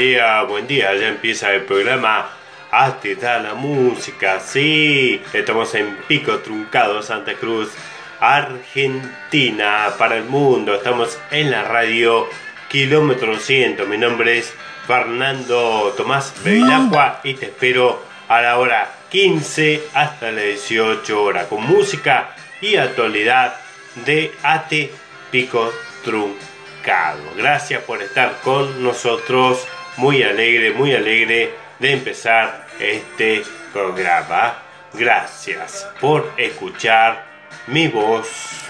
día, buen día. Ya empieza el programa Hazte da la música. Sí, estamos en Pico Truncado, Santa Cruz, Argentina, para el mundo. Estamos en la radio Kilómetro 100. Mi nombre es Fernando Tomás Bevilacqua y te espero a la hora 15 hasta las 18 horas con música y actualidad de Ate Pico Truncado. Gracias por estar con nosotros. Muy alegre, muy alegre de empezar este programa. Gracias por escuchar mi voz